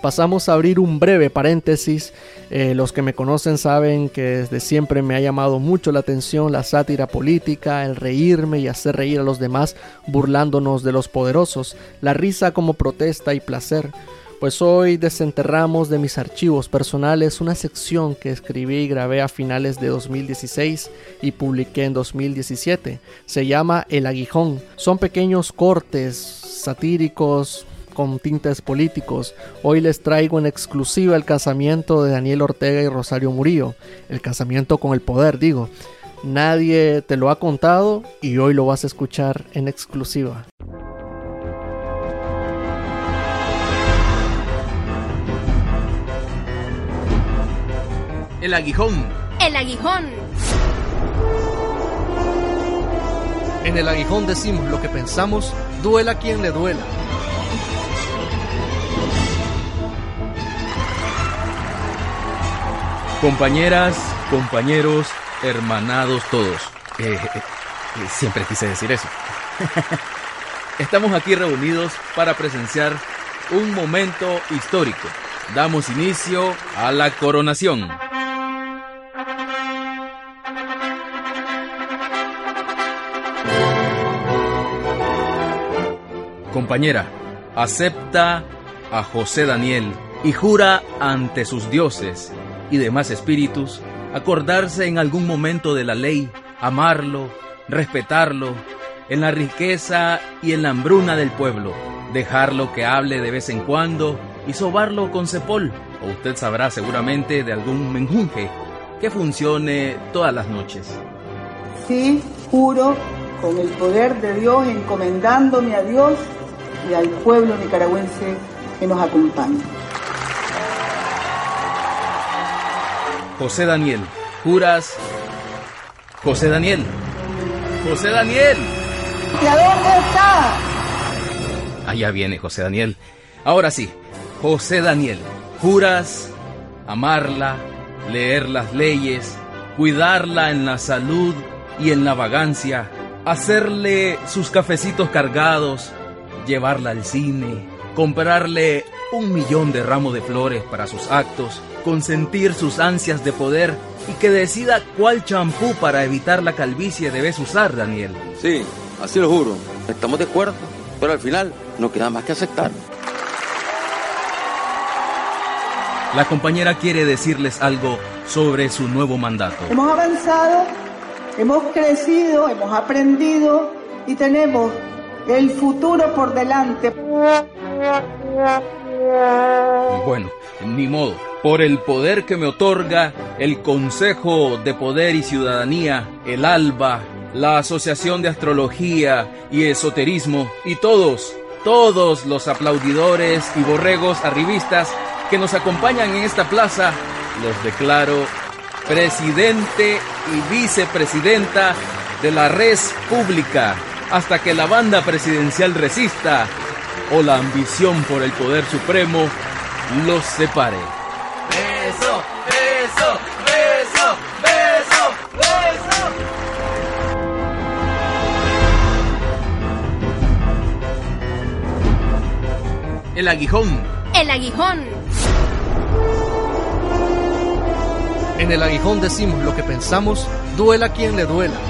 pasamos a abrir un breve paréntesis. Eh, los que me conocen saben que desde siempre me ha llamado mucho la atención la sátira política, el reírme y hacer reír a los demás burlándonos de los poderosos, la risa como protesta y placer. Pues hoy desenterramos de mis archivos personales una sección que escribí y grabé a finales de 2016 y publiqué en 2017. Se llama El Aguijón. Son pequeños cortes satíricos, con tintes políticos. Hoy les traigo en exclusiva el casamiento de Daniel Ortega y Rosario Murillo. El casamiento con el poder, digo. Nadie te lo ha contado y hoy lo vas a escuchar en exclusiva. El aguijón. El aguijón. En el aguijón decimos lo que pensamos, duela quien le duela. Compañeras, compañeros, hermanados todos. Eh, eh, eh, siempre quise decir eso. Estamos aquí reunidos para presenciar un momento histórico. Damos inicio a la coronación. Compañera, acepta a José Daniel y jura ante sus dioses y demás espíritus acordarse en algún momento de la ley, amarlo, respetarlo, en la riqueza y en la hambruna del pueblo, dejarlo que hable de vez en cuando y sobarlo con cepol, o usted sabrá seguramente de algún menjunje que funcione todas las noches. Sí, juro, con el poder de Dios, encomendándome a Dios y al pueblo nicaragüense que nos acompaña. José Daniel, juras. José Daniel. José Daniel. ¿Y a dónde está? Allá viene José Daniel. Ahora sí, José Daniel, juras amarla, leer las leyes, cuidarla en la salud y en la vagancia, hacerle sus cafecitos cargados, llevarla al cine, comprarle un millón de ramos de flores para sus actos, consentir sus ansias de poder y que decida cuál champú para evitar la calvicie debes usar, Daniel. Sí, así lo juro. Estamos de acuerdo, pero al final no queda más que aceptar. La compañera quiere decirles algo sobre su nuevo mandato. Hemos avanzado, hemos crecido, hemos aprendido y tenemos el futuro por delante. Bueno, ni modo. Por el poder que me otorga el Consejo de Poder y Ciudadanía, el ALBA, la Asociación de Astrología y Esoterismo y todos, todos los aplaudidores y borregos arribistas que nos acompañan en esta plaza, los declaro presidente y vicepresidenta de la res pública hasta que la banda presidencial resista o la ambición por el poder supremo los separe. Beso, beso, beso, beso, beso. El aguijón. El aguijón. En el aguijón decimos lo que pensamos, duela quien le duela.